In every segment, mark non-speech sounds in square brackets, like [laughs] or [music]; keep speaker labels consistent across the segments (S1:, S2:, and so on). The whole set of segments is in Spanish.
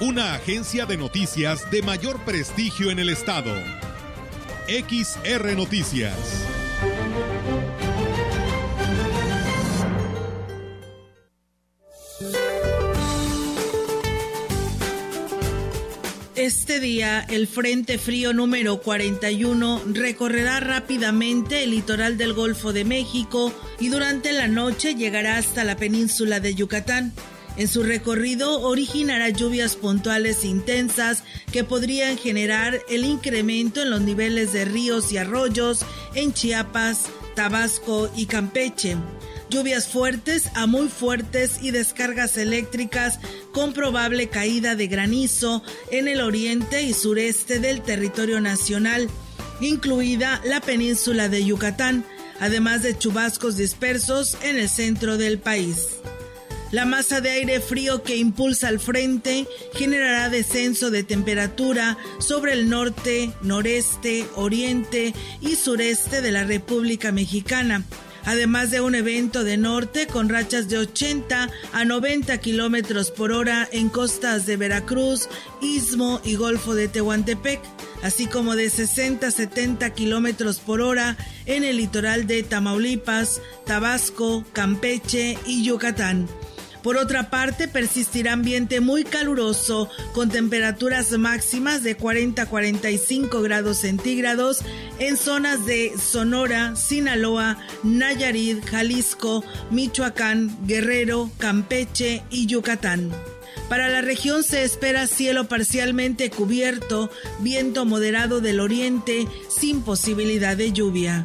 S1: Una agencia de noticias de mayor prestigio en el estado. XR Noticias.
S2: Este día, el Frente Frío número 41 recorrerá rápidamente el litoral del Golfo de México y durante la noche llegará hasta la península de Yucatán. En su recorrido originará lluvias puntuales intensas que podrían generar el incremento en los niveles de ríos y arroyos en Chiapas, Tabasco y Campeche lluvias fuertes a muy fuertes y descargas eléctricas con probable caída de granizo en el oriente y sureste del territorio nacional, incluida la península de Yucatán, además de chubascos dispersos en el centro del país. La masa de aire frío que impulsa al frente generará descenso de temperatura sobre el norte, noreste, oriente y sureste de la República Mexicana, además de un evento de norte con rachas de 80 a 90 kilómetros por hora en costas de Veracruz, Istmo y Golfo de Tehuantepec, así como de 60 a 70 kilómetros por hora en el litoral de Tamaulipas, Tabasco, Campeche y Yucatán. Por otra parte, persistirá ambiente muy caluroso con temperaturas máximas de 40 a 45 grados centígrados en zonas de Sonora, Sinaloa, Nayarit, Jalisco, Michoacán, Guerrero, Campeche y Yucatán. Para la región se espera cielo parcialmente cubierto, viento moderado del oriente sin posibilidad de lluvia.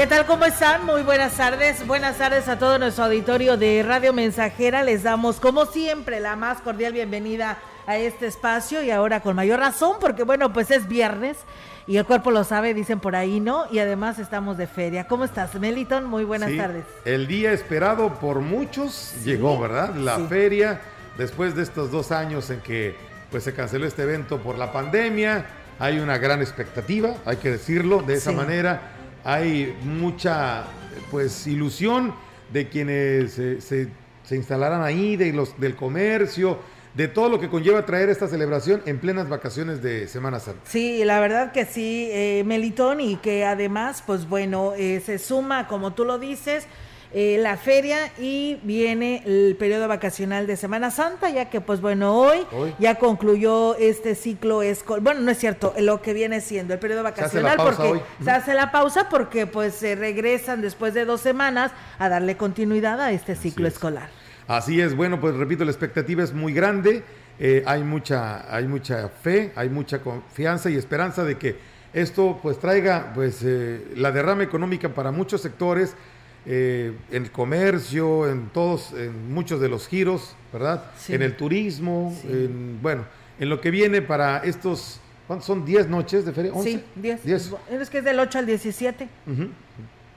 S2: ¿Qué tal? ¿Cómo están? Muy buenas tardes. Buenas tardes a todo nuestro auditorio de Radio Mensajera. Les damos, como siempre, la más cordial bienvenida a este espacio y ahora con mayor razón, porque bueno, pues es viernes y el cuerpo lo sabe, dicen por ahí, ¿no? Y además estamos de feria. ¿Cómo estás, Meliton? Muy buenas tardes.
S3: El día esperado por muchos llegó, ¿verdad? La feria, después de estos dos años en que pues se canceló este evento por la pandemia, hay una gran expectativa, hay que decirlo de esa manera hay mucha pues ilusión de quienes se, se, instalarán ahí, de los, del comercio, de todo lo que conlleva traer esta celebración en plenas vacaciones de Semana Santa.
S2: Sí, la verdad que sí, eh, Melitón, y que además, pues bueno, eh, se suma, como tú lo dices, eh, la feria y viene el periodo vacacional de Semana Santa, ya que pues bueno, hoy, ya concluyó este ciclo escolar, bueno, no es cierto, lo que viene siendo el periodo vacacional, se porque se hace la pausa porque pues se regresan después de dos semanas a darle continuidad a este ciclo escolar.
S3: Así es, bueno, pues repito, la expectativa es muy grande, eh, hay, mucha, hay mucha fe, hay mucha confianza y esperanza de que esto pues traiga pues eh, la derrama económica para muchos sectores, eh, en el comercio, en todos, en muchos de los giros, ¿verdad? En el turismo, en, bueno, en lo que viene para estos, ¿cuántos son? ¿10 noches de feria?
S2: Sí, 10. Es que es del 8 al 17.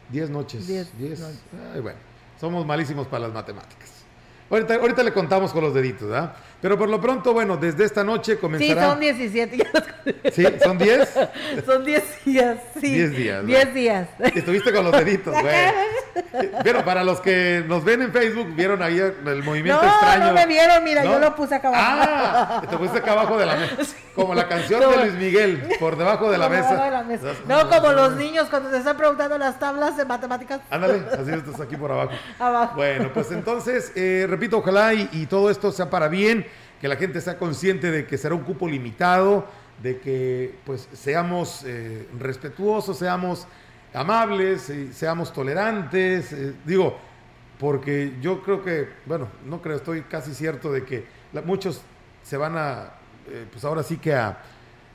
S3: 10 noches. 10. bueno, somos malísimos para las matemáticas. Ahorita, ahorita le contamos con los deditos, ¿verdad? Pero por lo pronto, bueno, desde esta noche comenzará.
S2: Sí, son 17.
S3: ¿Sí? [laughs] ¿Son 10?
S2: son 10 días, sí.
S3: 10 días.
S2: 10 días.
S3: Estuviste con los deditos, güey. Pero para los que nos ven en Facebook, vieron ahí el movimiento
S2: no,
S3: extraño.
S2: No, me vieron, mira, yo lo puse acá abajo.
S3: Ah, te pusiste acá abajo de la mesa. Como la canción de Luis Miguel, por debajo de la, mesa.
S2: De la mesa. No, como los niños cuando se están preguntando las tablas de matemáticas.
S3: Ándale, así estás aquí por abajo. [laughs]
S2: Abajo.
S3: Bueno, pues entonces, eh, repito, ojalá y, todo esto sea para bien que la gente sea consciente de que será un cupo limitado, de que pues seamos eh, respetuosos, seamos amables, eh, seamos tolerantes, eh, digo, porque yo creo que, bueno, no creo, estoy casi cierto de que muchos se van a, pues ahora sí que a,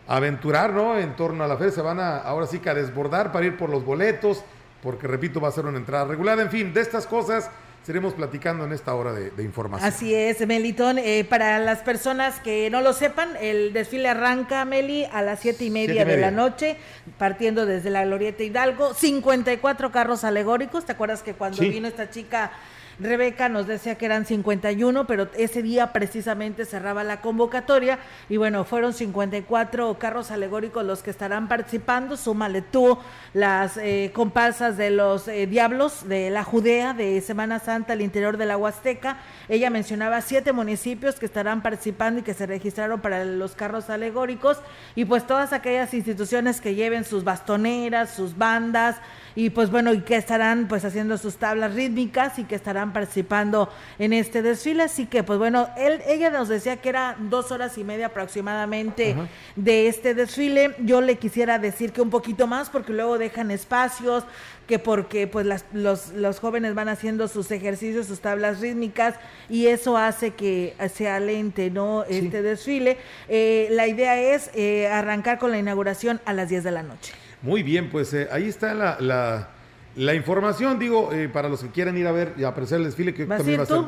S3: aventurar, ¿no? En torno a la fe, se van a, ahora sí que a desbordar para ir por los boletos, porque repito, va a ser una entrada regular, en fin, de estas cosas estaremos platicando en esta hora de, de información.
S2: Así es, Melitón. Eh, para las personas que no lo sepan, el desfile arranca, Meli, a las siete y media, de la noche, partiendo desde la Glorieta Hidalgo. 54 carros alegóricos. ¿Te acuerdas que cuando sí. vino esta chica Rebeca nos decía que eran 51, pero ese día precisamente cerraba la convocatoria y bueno, fueron 54 carros alegóricos los que estarán participando, súmale tú las eh, comparsas de los eh, diablos de la Judea de Semana Santa al interior de la Huasteca. Ella mencionaba siete municipios que estarán participando y que se registraron para los carros alegóricos y pues todas aquellas instituciones que lleven sus bastoneras, sus bandas, y pues bueno, y que estarán pues haciendo sus tablas rítmicas y que estarán participando en este desfile. Así que pues bueno, él, ella nos decía que era dos horas y media aproximadamente de este desfile. Yo le quisiera decir que un poquito más porque luego dejan espacios, que porque pues las, los, los jóvenes van haciendo sus ejercicios, sus tablas rítmicas y eso hace que sea lente, ¿no? Este desfile. Eh, la idea es eh, arrancar con la inauguración a las 10 de la noche.
S3: Muy bien, pues eh, ahí está la, la, la información, digo, eh, para los que quieran ir a ver y apreciar el desfile que
S2: ¿Vas
S3: también va a ser.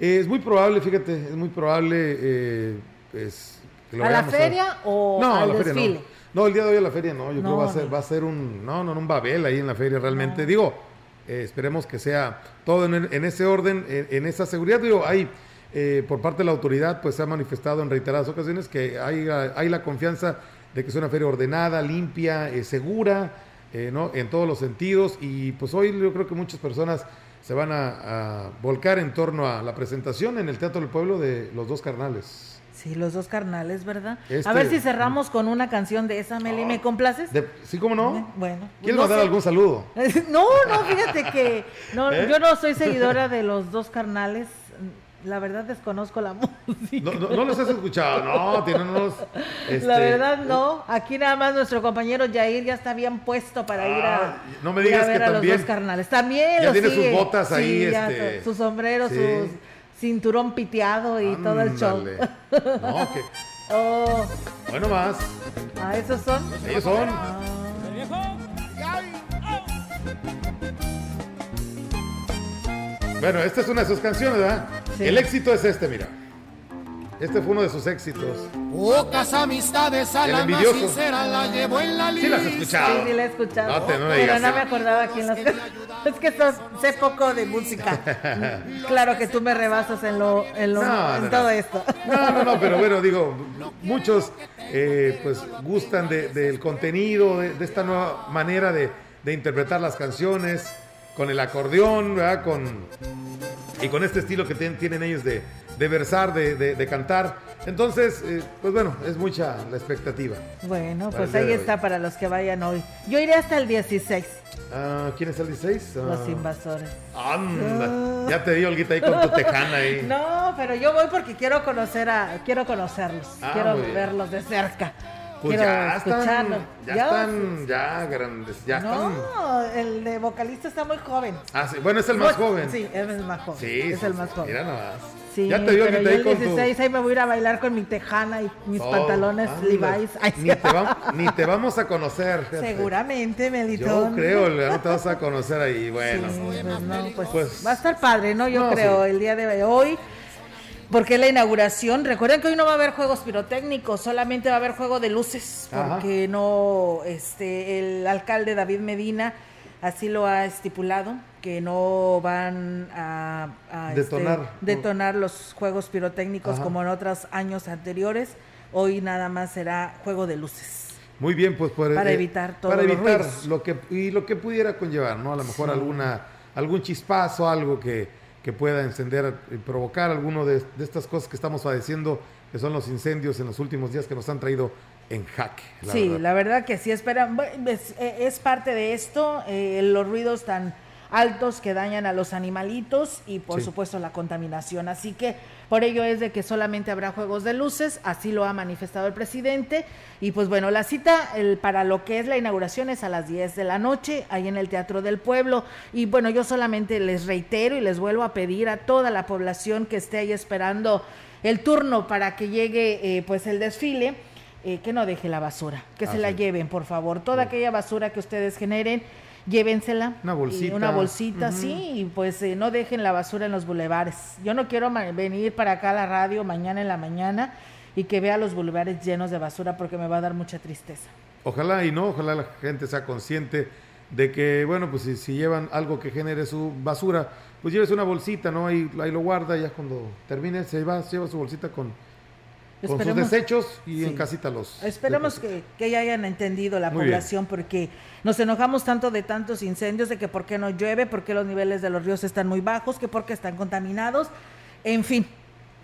S3: Eh, es muy probable, fíjate, es muy probable, pues, que
S2: lo ¿A la feria a... o
S3: no,
S2: al
S3: a la
S2: desfile?
S3: Feria, no. no. el día de hoy a la feria no, yo
S2: No,
S3: creo que va a ser, va a ser un, no, no, un babel ahí en la feria realmente. Digo, eh, esperemos que sea todo en, en ese orden, en, en, esa seguridad. Digo, hay, eh, por parte de la autoridad, pues se ha manifestado en reiteradas ocasiones que hay, hay la confianza de que es una feria ordenada, limpia, eh, segura, eh, ¿no? En todos los sentidos. Y pues hoy yo creo que muchas personas se van a, a, volcar en torno a la presentación en el Teatro del Pueblo de Los Dos Carnales.
S2: Sí, los dos carnales, ¿verdad?
S3: Este-
S2: A ver si cerramos con una canción de esa, Meli, ¿me complaces?
S3: De- ¿Sí, cómo no?
S2: Bueno.
S3: ¿Quieres
S2: no
S3: mandar
S2: sé.
S3: algún saludo? [laughs]
S2: No, no, fíjate que no, [laughs]
S3: ¿Eh?
S2: yo no soy seguidora de los dos carnales. La verdad desconozco la [laughs] música.
S3: No, no, no los has escuchado, no, tienen unos... este,
S2: La verdad no. Aquí nada más nuestro compañero Jair ya está bien puesto para ir a,
S3: Ah, no me
S2: a
S3: digas
S2: ver
S3: que
S2: a
S3: también-
S2: los dos carnales. También
S3: Ya tiene sus botas ahí,
S2: Sí, ya
S3: este,
S2: su, su sombrero,
S3: sí.
S2: su cinturón piteado y todo el show.
S3: No, que... [laughs]
S2: Oh,
S3: Bueno, más.
S2: ¿a esos son?
S3: Ellos son.
S2: Ah.
S3: Bueno, esta es una de sus canciones, ¿verdad?
S2: Sí.
S3: El éxito es este, mira. Este fue uno de sus éxitos.
S4: Pocas amistades a la más sincera la llevo en la
S3: Sí las
S4: lista.
S3: escuchado.
S2: Sí, sí, la he escuchado.
S3: No te- no me
S2: pero
S3: digas,
S2: no me acordaba quién las... [laughs] es que sos- sé poco de música. [laughs] claro que tú me rebasas en lo, en lo,
S3: No,
S2: en
S3: no,
S2: todo esto.
S3: No, no, no, pero bueno, [laughs] digo, muchos eh, pues gustan de- del contenido, de, de esta nueva manera de, de interpretar las canciones, con el acordeón, ¿verdad? Con, y con este estilo que ten- tienen ellos de, de versar, de, de- de cantar. Entonces, eh, pues bueno, es mucha la expectativa.
S2: Bueno, pues ahí está para los que vayan hoy. Yo iré hasta el 16,
S3: Ah, ¿Quién es el 16? Ah,
S2: los invasores.
S3: Anda, ya te di Olguita ahí con tu tejana ahí. [laughs]
S2: No, pero yo voy porque quiero conocer a, quiero conocerlos,
S3: Ah,
S2: quiero verlos de cerca.
S3: Pues
S2: quiero
S3: ya están, ya, están, ya grandes, ya están.
S2: No, el de vocalista está muy joven.
S3: Ah, sí, Bueno, es el más joven.
S2: Sí, es el más joven.
S3: Sí,
S2: es
S3: sí,
S2: el más joven.
S3: Mira nomás.
S2: Sí,
S3: ya te
S2: pero
S3: Olguita
S2: yo
S3: ahí con tu...
S2: 16 ahí me voy a ir a bailar con mi tejana y mis
S3: Oh,
S2: pantalones
S3: anda.
S2: Levi's. Ay,
S3: Ni te, va- ni te vamos a conocer. fíjate.
S2: Seguramente,
S3: Yo
S2: Melitón.
S3: creo, Olga, no te vas a conocer ahí. Bueno,
S2: Sí, pues no, pues,
S3: Pues-
S2: va a estar padre, ¿no? Yo
S3: No,
S2: creo, el día de hoy. Porque es la inauguración. Recuerden que hoy no va a haber juegos pirotécnicos, solamente va a haber juego de luces.
S3: Ajá.
S2: Porque no, este, el alcalde David Medina así lo ha estipulado, que no van a, este, detonar. los juegos pirotécnicos como en otros años anteriores. Hoy nada más será juego de luces.
S3: Muy bien, pues
S2: para evitar todo
S3: para evitar lo que y lo que pudiera conllevar, ¿no? A lo mejor alguna algún chispazo, algo que, que pueda encender y provocar alguno de, estas cosas que estamos padeciendo, que son los incendios en los últimos días que nos han traído en jaque.
S2: sí, la verdad que sí, espera, es, es parte de esto, eh, los ruidos tan altos que dañan a los animalitos y por supuesto la contaminación. Así que por ello es de que solamente habrá juegos de luces, así lo ha manifestado el presidente. Y pues bueno, la cita el, para lo que es la inauguración es a las 10 de la noche, ahí en el Teatro del Pueblo. Y bueno, yo solamente les reitero y les vuelvo a pedir a toda la población que esté ahí esperando el turno para que llegue eh, pues el desfile. Eh, que no deje la basura, que se la lleven, por favor. Toda aquella basura que ustedes generen, llévensela.
S3: Una bolsita.
S2: una bolsita, sí, y pues eh, no dejen la basura en los bulevares. Yo no quiero venir para acá a la radio mañana en la mañana y que vea los bulevares llenos de basura porque me va a dar mucha tristeza.
S3: Ojalá y no, ojalá la gente sea consciente de que, bueno, pues si, llevan algo que genere su basura, pues lleves una bolsita, ¿no? Ahí, ahí lo guarda, ya cuando termine se va, se lleva su bolsita con con sus desechos y en casita los.
S2: Esperemos que, que, ya hayan entendido la población porque nos enojamos tanto de tantos incendios, de que por qué no llueve, por qué los niveles de los ríos están muy bajos, que por qué están contaminados, en fin,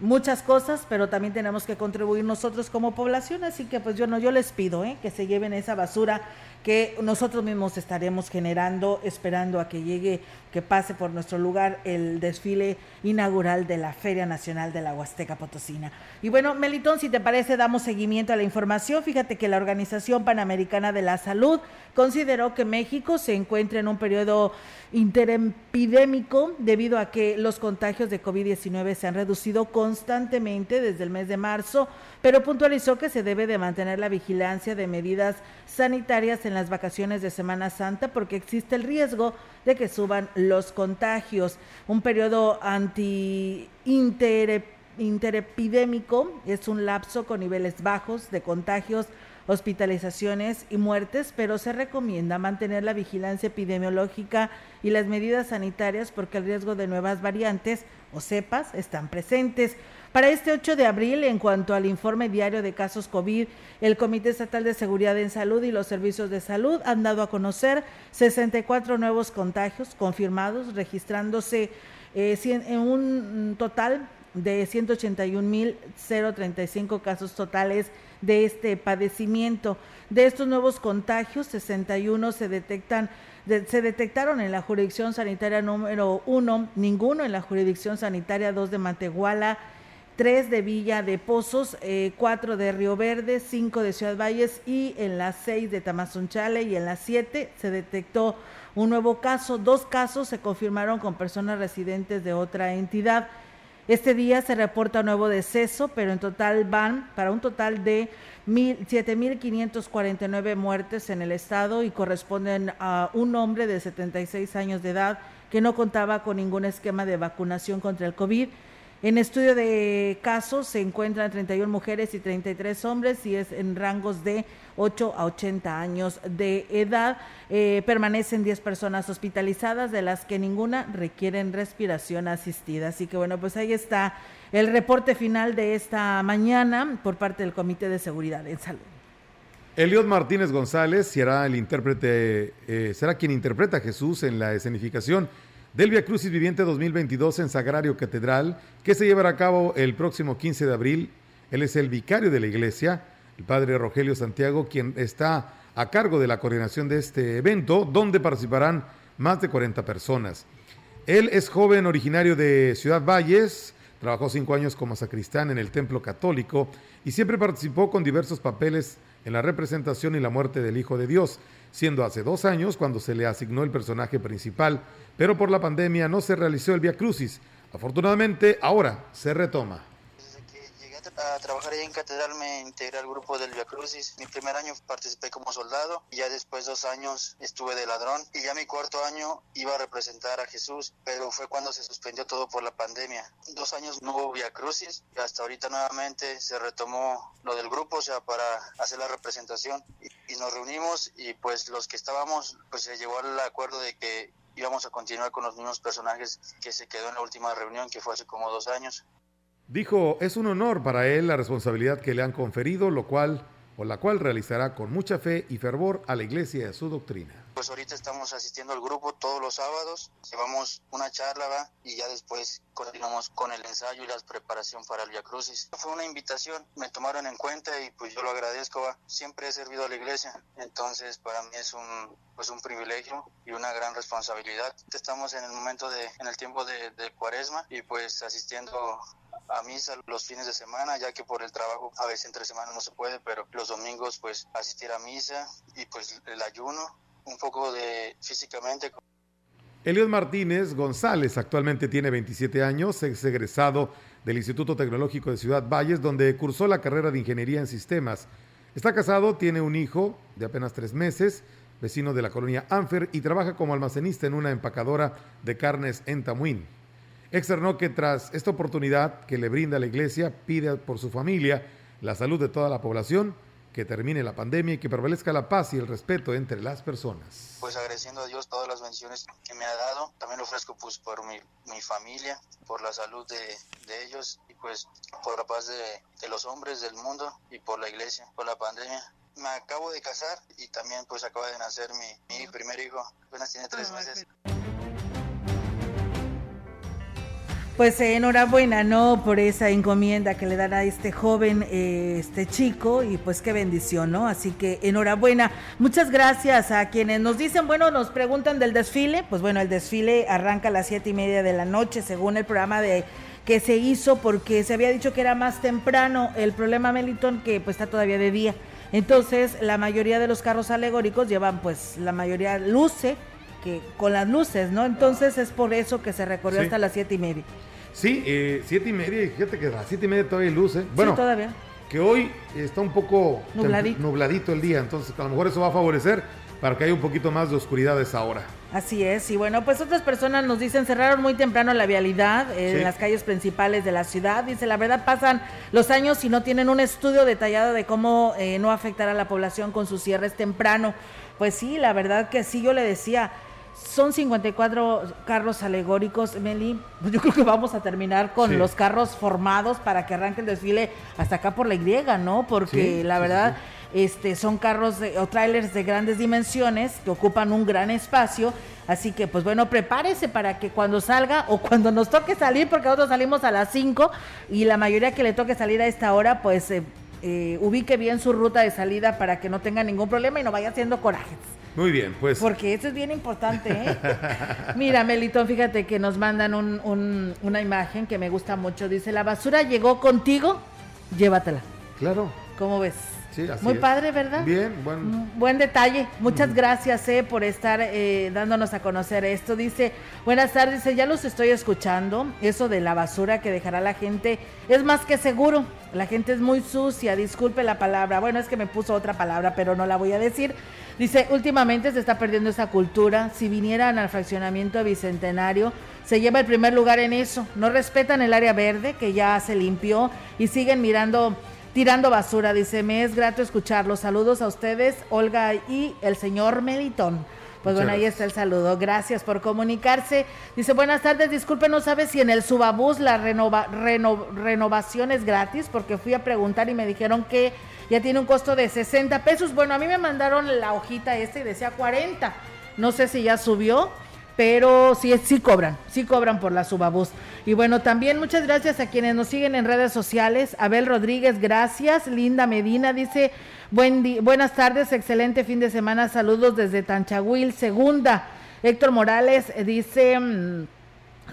S2: muchas cosas, pero también tenemos que contribuir nosotros como población, así que pues yo no, yo les pido ¿eh? que se lleven esa basura que nosotros mismos estaremos generando, esperando a que llegue, que pase por nuestro lugar el desfile inaugural de la Feria Nacional de la Huasteca Potosina. Y bueno, Melitón, si te parece, damos seguimiento a la información. Fíjate que la Organización Panamericana de la Salud consideró que México se encuentra en un periodo interepidémico debido a que los contagios de COVID-19 se han reducido constantemente desde el mes de marzo, pero puntualizó que se debe de mantener la vigilancia de medidas sanitarias en las vacaciones de Semana Santa porque existe el riesgo de que suban contagios. Un periodo anti interepidémico es un lapso con niveles bajos de contagios hospitalizaciones y muertes, pero se recomienda mantener la vigilancia epidemiológica y las medidas sanitarias porque el riesgo de nuevas variantes o cepas están presentes. Para este 8 de abril, en cuanto al informe diario de casos COVID, el Comité Estatal de Seguridad en Salud y los servicios de salud han dado a conocer 64 nuevos contagios confirmados, registrándose eh, en un total de 181.035 casos totales de este padecimiento. De estos nuevos contagios, 61 se detectan se detectaron en la jurisdicción sanitaria número 1, ninguno en la jurisdicción sanitaria 2 de Matehuala, tres de Villa de Pozos, eh, cuatro de Río Verde, cinco de Ciudad Valles y en las seis de Tamazunchale y en las siete se detectó un nuevo caso. Dos casos se confirmaron con personas residentes de otra entidad. Este día se reporta un nuevo deceso, pero en total van para un total de 7.549 muertes en el estado y corresponden a un hombre de 76 años de edad que no contaba con ningún esquema de vacunación contra el COVID en estudio de casos se encuentran 31 mujeres y 33 hombres y es en rangos de 8 a 80 años de edad. Eh, permanecen 10 personas hospitalizadas, de las que ninguna requieren respiración asistida. Así que bueno, pues ahí está el reporte final de esta mañana por parte del Comité de Seguridad en Salud.
S3: Eliot Martínez González será el intérprete, eh, será quien interpreta a Jesús en la escenificación del Via Crucis Viviente 2022 en Sagrario Catedral, que se llevará a cabo el próximo 15 de abril. Él es el vicario de la iglesia, el padre Rogelio Santiago, quien está a cargo de la coordinación de este evento, donde participarán más de 40 personas. Él es joven originario de Ciudad Valles, trabajó cinco años como sacristán en el templo católico y siempre participó con diversos papeles en la representación y la muerte del Hijo de Dios, siendo hace dos años cuando se le asignó el personaje principal pero por la pandemia no se realizó el Via Crucis. Afortunadamente, ahora se retoma.
S5: Desde que llegué a trabajar ahí en Catedral me integré al grupo del Via Crucis. Mi primer año participé como soldado y ya después dos años estuve de ladrón y ya mi cuarto año iba a representar a Jesús, pero fue cuando se suspendió todo por la pandemia. Dos años no hubo Via Crucis y hasta ahorita nuevamente se retomó lo del grupo, o sea, para hacer la representación y, y nos reunimos y pues los que estábamos pues se llegó al acuerdo de que íbamos a continuar con los mismos personajes que se quedó en la última reunión, que fue hace como dos años.
S3: Dijo, es un honor para él la responsabilidad que le han conferido, lo cual o la cual realizará con mucha fe y fervor a la iglesia y a su doctrina.
S5: Pues ahorita estamos asistiendo al grupo todos los sábados, llevamos una charla ¿va? y ya después continuamos con el ensayo y la preparación para el Via Crucis. Fue una invitación, me tomaron en cuenta y pues yo lo agradezco, ¿va? siempre he servido a la iglesia, entonces para mí es un, pues un privilegio y una gran responsabilidad. Estamos en el momento de, en el tiempo de, de cuaresma y pues asistiendo a misa los fines de semana, ya que por el trabajo a veces entre semanas no se puede, pero los domingos pues asistir a misa y pues el ayuno, un poco de físicamente.
S3: Elios Martínez González actualmente tiene 27 años, es egresado del Instituto Tecnológico de Ciudad Valles, donde cursó la carrera de Ingeniería en Sistemas. Está casado, tiene un hijo de apenas tres meses, vecino de la colonia Anfer, y trabaja como almacenista en una empacadora de carnes en Tamuín. Externó que tras esta oportunidad que le brinda la Iglesia, pide por su familia, la salud de toda la población, que termine la pandemia y que prevalezca la paz y el respeto entre las personas.
S5: Pues agradeciendo a Dios todas las bendiciones que me ha dado. También lo ofrezco pues por mi, mi familia, por la salud de, de, ellos y pues por la paz de, de, los hombres del mundo y por la iglesia, por la pandemia. Me acabo de casar y también pues acaba de nacer mi, mi primer hijo. Apenas tiene tres meses.
S2: Pues eh, enhorabuena, ¿no? Por esa encomienda que le dará a este joven, eh, este chico, y pues qué bendición, ¿no? Así que enhorabuena. Muchas gracias a quienes nos dicen, bueno, nos preguntan del desfile. Pues bueno, el desfile arranca a las siete y media de la noche, según el programa de que se hizo, porque se había dicho que era más temprano. El problema, Meliton, que pues está todavía de día. Entonces, la mayoría de los carros alegóricos llevan, pues, la mayoría luce que con las luces, ¿no? Entonces es por eso que se recorrió sí. hasta las siete y media.
S3: Sí, eh, siete y media, y fíjate que a las siete y media todavía hay luces. Bueno,
S2: sí, todavía.
S3: Que hoy está un poco
S2: nubladito.
S3: nubladito el día, entonces a lo mejor eso va a favorecer para que haya un poquito más de oscuridad a esa hora.
S2: Así es, y bueno, pues otras personas nos dicen, cerraron muy temprano la vialidad eh, sí. en las calles principales de la ciudad. Dice, la verdad pasan los años y no tienen un estudio detallado de cómo eh, no afectar a la población con sus cierres temprano. Pues sí, la verdad que sí, yo le decía, son 54 carros alegóricos, Meli. Pues yo creo que vamos a terminar con sí. los carros formados para que arranque el desfile hasta acá por la Y, ¿no? Porque sí, la verdad, sí, este, son carros de, o trailers de grandes dimensiones que ocupan un gran espacio. Así que, pues bueno, prepárese para que cuando salga o cuando nos toque salir, porque nosotros salimos a las 5 y la mayoría que le toque salir a esta hora, pues eh, eh, ubique bien su ruta de salida para que no tenga ningún problema y no vaya haciendo corajes.
S3: Muy bien, pues.
S2: Porque eso es bien importante, ¿eh? [laughs] Mira, Melito, fíjate que nos mandan un, un, una imagen que me gusta mucho. Dice, la basura llegó contigo, llévatela.
S3: Claro.
S2: ¿Cómo ves?
S3: Sí, así
S2: Muy
S3: es.
S2: padre, ¿verdad?
S3: Bien, buen.
S2: Buen detalle. Muchas mm. gracias eh, por estar eh, dándonos a conocer esto. Dice, buenas tardes, dice, ya los estoy escuchando. Eso de la basura que dejará la gente es más que seguro. La gente es muy sucia, disculpe la palabra. Bueno, es que me puso otra palabra, pero no la voy a decir. Dice, últimamente se está perdiendo esa cultura. Si vinieran al fraccionamiento bicentenario, se lleva el primer lugar en eso. No respetan el área verde, que ya se limpió, y siguen mirando tirando basura. Dice, me es grato escucharlos. Saludos a ustedes, Olga y el señor Melitón. Pues Muchas bueno, ahí está el saludo. Gracias por comunicarse. Dice, buenas tardes, disculpe, no sabe si en el Subabús la renova, reno, renovación es gratis, porque fui a preguntar y me dijeron que ya tiene un costo de 60 pesos. Bueno, a mí me mandaron la hojita esta y decía 40. No sé si ya subió, pero sí, sí cobran, sí cobran por la Subabús. Y bueno, también muchas gracias a quienes nos siguen en redes sociales. Abel Rodríguez, gracias. Linda Medina dice, Buen buenas tardes, excelente fin de semana, saludos desde Tanchahuil, segunda. Héctor Morales dice,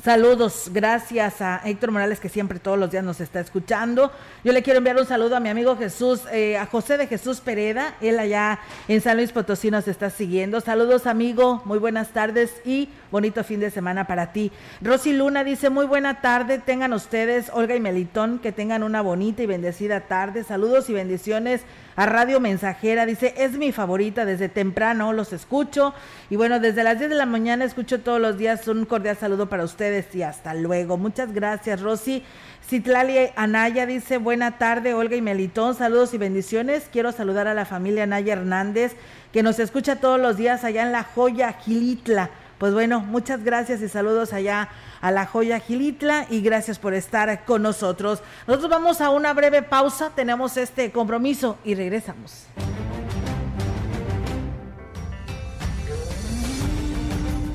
S2: Saludos, gracias a Héctor Morales que siempre todos los días nos está escuchando. Yo le quiero enviar un saludo a mi amigo Jesús, eh, a José de Jesús Pereda, él allá en San Luis Potosí nos está siguiendo. Saludos amigo, muy buenas tardes y bonito fin de semana para ti. Rosy Luna dice muy buena tarde, tengan ustedes, Olga y Melitón, que tengan una bonita y bendecida tarde. Saludos y bendiciones a Radio Mensajera. Dice, es mi favorita desde temprano, los escucho. Y bueno, desde las 10 de la mañana escucho todos los días. Un cordial saludo para ustedes y hasta luego. Muchas gracias, Rosy. Citlali Anaya dice, buena tarde, Olga y Melitón, saludos y bendiciones. Quiero saludar a la familia Anaya Hernández, que nos escucha todos los días allá en La Joya, Gilitla. Pues bueno, muchas gracias y saludos allá a la joya Gilitla y gracias por estar con nosotros. Nosotros vamos a una breve pausa, tenemos este compromiso y regresamos.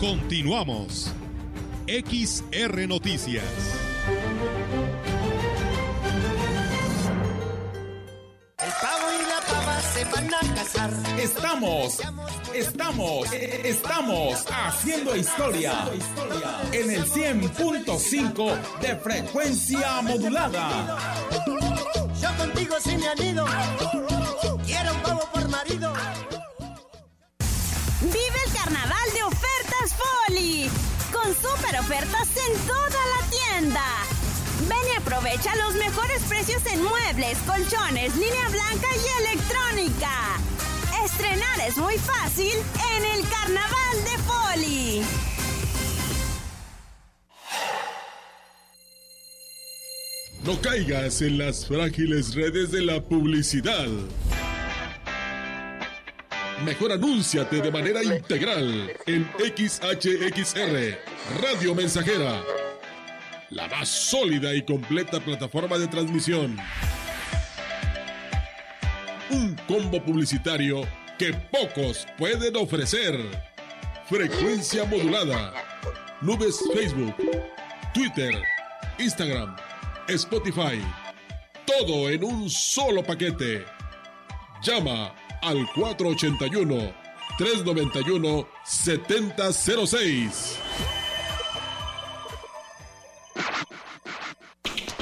S6: Continuamos. XR Noticias.
S4: El pavo se van a casar.
S7: Estamos, estamos, estamos haciendo historia en el 100.5 de frecuencia modulada.
S4: Yo contigo sí me anido. Quiero un pavo por marido.
S8: Vive el carnaval de ofertas Foli. Con super ofertas en toda la tienda. Ven y aprovecha los mejores precios en muebles, colchones, línea blanca y electrónica. Estrenar es muy fácil en el Carnaval de Poli.
S6: No caigas en las frágiles redes de la publicidad. Mejor anúnciate de manera integral en XHXR, Radio Mensajera la más sólida y completa plataforma de transmisión. Un combo publicitario que pocos pueden ofrecer. Frecuencia modulada. Nubes Facebook, Twitter, Instagram, Spotify. Todo en un solo paquete. Llama al 481 391 7006.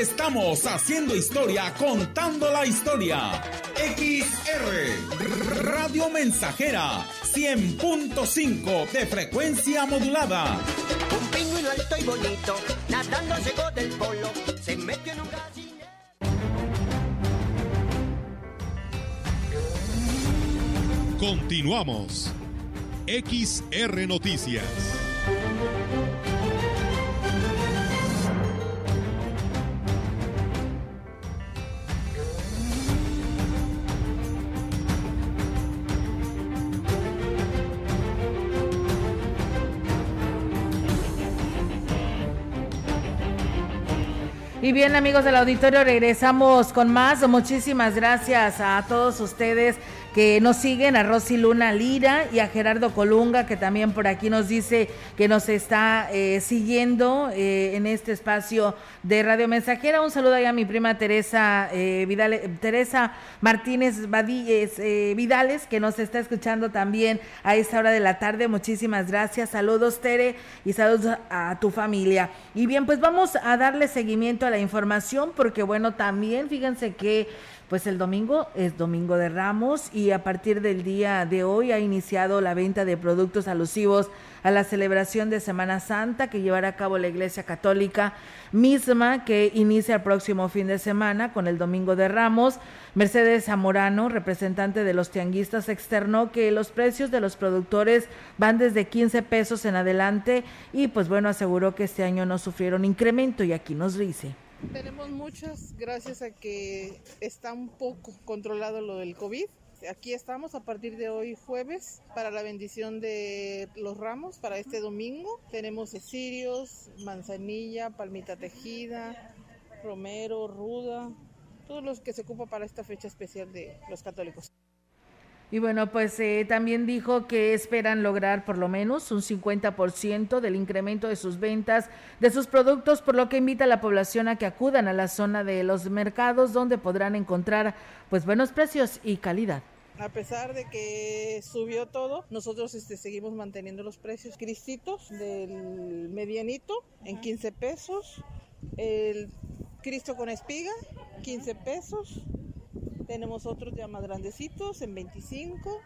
S7: Estamos haciendo historia, contando la historia. XR Radio Mensajera 100.5 de frecuencia modulada.
S4: Un pingüino alto y bonito, nadando llegó del polo, se metió en un
S6: Continuamos. XR Noticias.
S2: Y bien amigos del auditorio, regresamos con más. Muchísimas gracias a todos ustedes que nos siguen, a Rosy Luna Lira y a Gerardo Colunga, que también por aquí nos dice que nos está eh, siguiendo eh, en este espacio de Radio Mensajera. Un saludo ahí a mi prima Teresa eh, Teresa Martínez Vidales, que nos está escuchando también a esta hora de la tarde. Muchísimas gracias. Saludos, Tere, y saludos a tu familia. Y bien, pues vamos a darle seguimiento a la información, porque bueno, también fíjense que pues el domingo es Domingo de Ramos y a partir del día de hoy ha iniciado la venta de productos alusivos a la celebración de Semana Santa que llevará a cabo la Iglesia Católica misma que inicia el próximo fin de semana con el Domingo de Ramos. Mercedes Zamorano, representante de los tianguistas, externó que los precios de los productores van desde 15 pesos en adelante y pues bueno, aseguró que este año no sufrieron incremento y aquí nos dice.
S9: Tenemos muchas gracias a que está un poco controlado lo del COVID. Aquí estamos a partir de hoy jueves para la bendición de los ramos para este domingo. Tenemos cirios, manzanilla, palmita tejida, romero, ruda, todos los que se ocupa para esta fecha especial de los católicos.
S2: Y bueno, pues eh, también dijo que esperan lograr por lo menos un 50% del incremento de sus ventas de sus productos, por lo que invita a la población a que acudan a la zona de los mercados donde podrán encontrar pues buenos precios y calidad.
S9: A pesar de que subió todo, nosotros este, seguimos manteniendo los precios. Cristitos del medianito en 15 pesos, el Cristo con espiga 15 pesos, tenemos otros ya más grandecitos en 25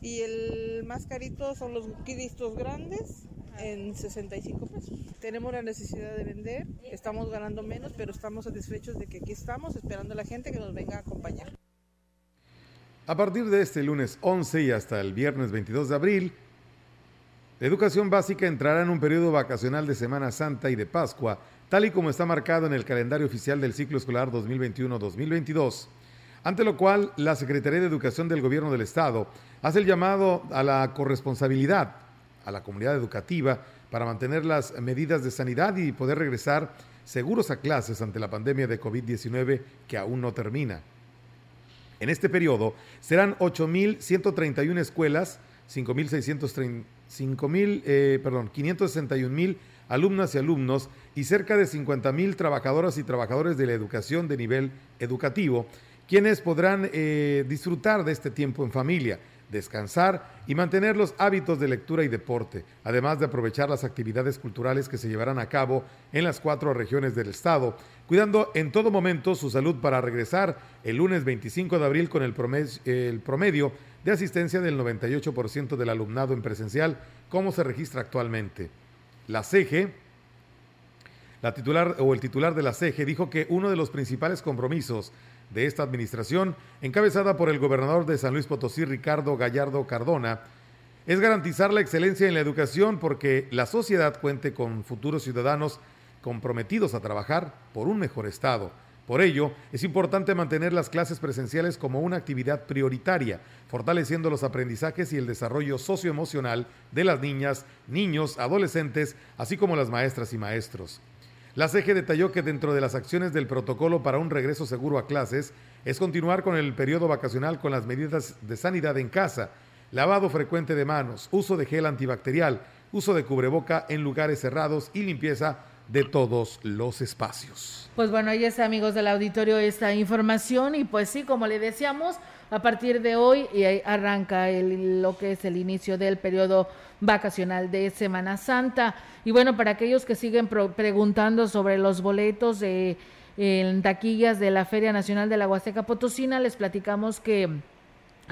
S9: y el más carito son los cristos grandes en 65 pesos. Tenemos la necesidad de vender, estamos ganando menos, pero estamos satisfechos de que aquí estamos esperando a la gente que nos venga a acompañar.
S3: A partir de este lunes 11 y hasta el viernes 22 de abril, la educación básica entrará en un periodo vacacional de Semana Santa y de Pascua, tal y como está marcado en el calendario oficial del ciclo escolar 2021-2022 ante lo cual la Secretaría de Educación del Gobierno del Estado hace el llamado a la corresponsabilidad a la comunidad educativa para mantener las medidas de sanidad y poder regresar seguros a clases ante la pandemia de COVID-19 que aún no termina. En este periodo serán 8.131 escuelas, 5.630, eh, perdón, 561.000 alumnas y alumnos y cerca de 50.000 trabajadoras y trabajadores de la educación de nivel educativo quienes podrán eh, disfrutar de este tiempo en familia, descansar y mantener los hábitos de lectura y deporte, además de aprovechar las actividades culturales que se llevarán a cabo en las cuatro regiones del estado, cuidando en todo momento su salud para regresar el lunes 25 de abril con el promedio, de asistencia del 98% del alumnado en presencial, como se registra actualmente. La CEGE, la titular o el titular de la CEGE dijo que uno de los principales compromisos de esta administración, encabezada por el gobernador de San Luis Potosí, Ricardo Gallardo Cardona, es garantizar la excelencia en la educación porque la sociedad cuente con futuros ciudadanos comprometidos a trabajar por un mejor Estado. Por ello, es importante mantener las clases presenciales como una actividad prioritaria, fortaleciendo los aprendizajes y el desarrollo socioemocional de las niñas, niños, adolescentes, así como las maestras y maestros. La CEGE detalló que dentro de las acciones del protocolo para un regreso seguro a clases es continuar con el periodo vacacional con las medidas de sanidad en casa, lavado frecuente de manos, uso de gel antibacterial, uso de cubreboca en lugares cerrados y limpieza de todos los espacios.
S2: Pues bueno, ahí está amigos del auditorio esta información y pues sí, como le decíamos, a partir de hoy y arranca el, lo que es el inicio del periodo vacacional de Semana Santa. Y bueno, para aquellos que siguen preguntando sobre los boletos de, en taquillas de la Feria Nacional de la Huasteca Potosina, les platicamos que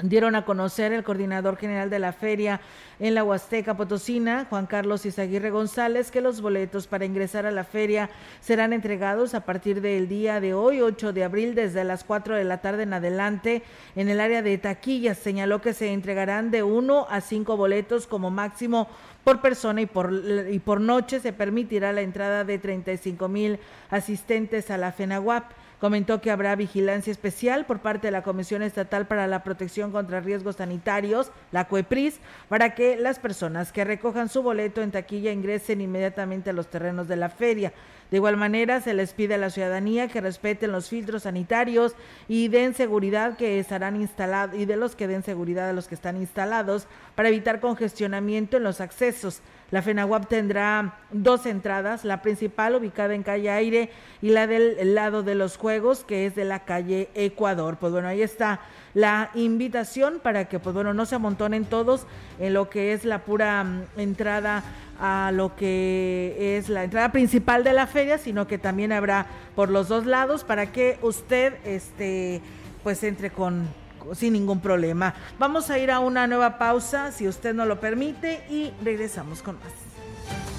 S2: dieron a conocer el coordinador general de la feria en la Huasteca Potosina, Juan Carlos Izaguirre González, que los boletos para ingresar a la feria serán entregados a partir del día de hoy, 8 de abril, desde las 4 de la tarde en adelante en el área de taquillas. Señaló que se entregarán de 1 a 5 boletos como máximo por persona y por, y por noche se permitirá la entrada de 35 mil asistentes a la FENAWAP. Comentó que habrá vigilancia especial por parte de la Comisión Estatal para la Protección contra Riesgos Sanitarios, la CUEPRIS, para que las personas que recojan su boleto en taquilla ingresen inmediatamente a los terrenos de la feria. De igual manera, se les pide a la ciudadanía que respeten los filtros sanitarios y den seguridad que estarán instalados y de los que den seguridad a los que están instalados para evitar congestionamiento en los accesos. La FENAWAP tendrá dos entradas, la principal ubicada en calle Aire y la del lado de los Juegos, que es de la calle Ecuador. Pues bueno, ahí está la invitación para que, pues bueno, no se amontonen todos en lo que es la pura mm, entrada a lo que es la entrada principal de la feria, sino que también habrá por los dos lados para que usted este pues entre con sin ningún problema. Vamos a ir a una nueva pausa, si usted no lo permite, y regresamos con más.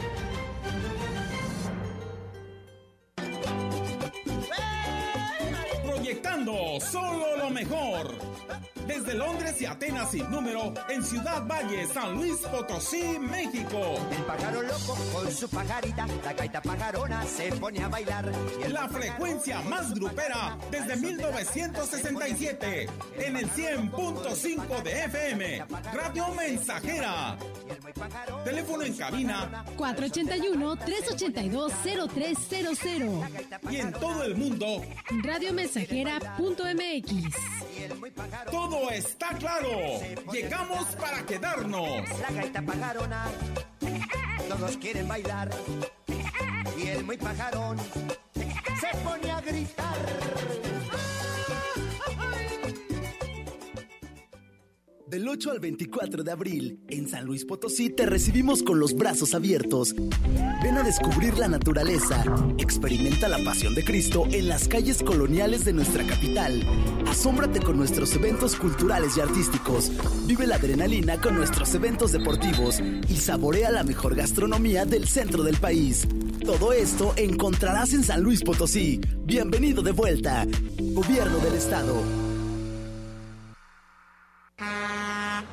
S7: Proyectando solo lo mejor. Desde Londres y Atenas sin número, en Ciudad Valle, San Luis Potosí, México.
S4: El pájaro loco con su pajarita, la gaita pajarona se pone a bailar.
S7: La frecuencia más grupera desde 1967, en el 100.5 de FM, Radio Mensajera. Teléfono en cabina
S10: 481-382-0300.
S7: Y en todo el mundo,
S10: radiomensajera.mx.
S7: Todo está claro. Llegamos para quedarnos.
S4: La gaita pajarona, todos quieren bailar. Y el muy pajarón se pone a gritar.
S11: Del 8 al 24 de abril, en San Luis Potosí te recibimos con los brazos abiertos. Ven a descubrir la naturaleza, experimenta la pasión de Cristo en las calles coloniales de nuestra capital. Asómbrate con nuestros eventos culturales y artísticos. Vive la adrenalina con nuestros eventos deportivos y saborea la mejor gastronomía del centro del país. Todo esto encontrarás en San Luis Potosí. Bienvenido de vuelta. Gobierno del Estado.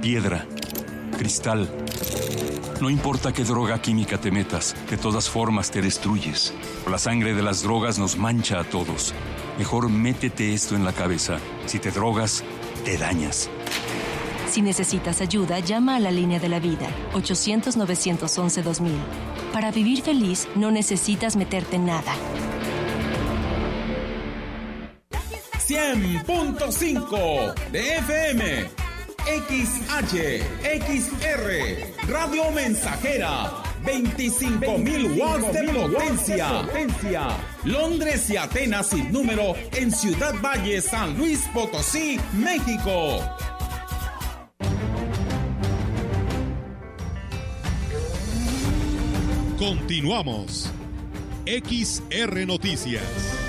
S12: piedra, cristal. No importa qué droga química te metas, de todas formas te destruyes. La sangre de las drogas nos mancha a todos. Mejor métete esto en la cabeza. Si te drogas, te dañas.
S13: Si necesitas ayuda, llama a la línea de la vida, 800-911-2000. Para vivir feliz, no necesitas meterte en nada.
S7: 100.5 de FM. XH, XR, Radio Mensajera, 25.000 watts de potencia. Londres y Atenas sin número en Ciudad Valle, San Luis Potosí, México.
S6: Continuamos. XR Noticias.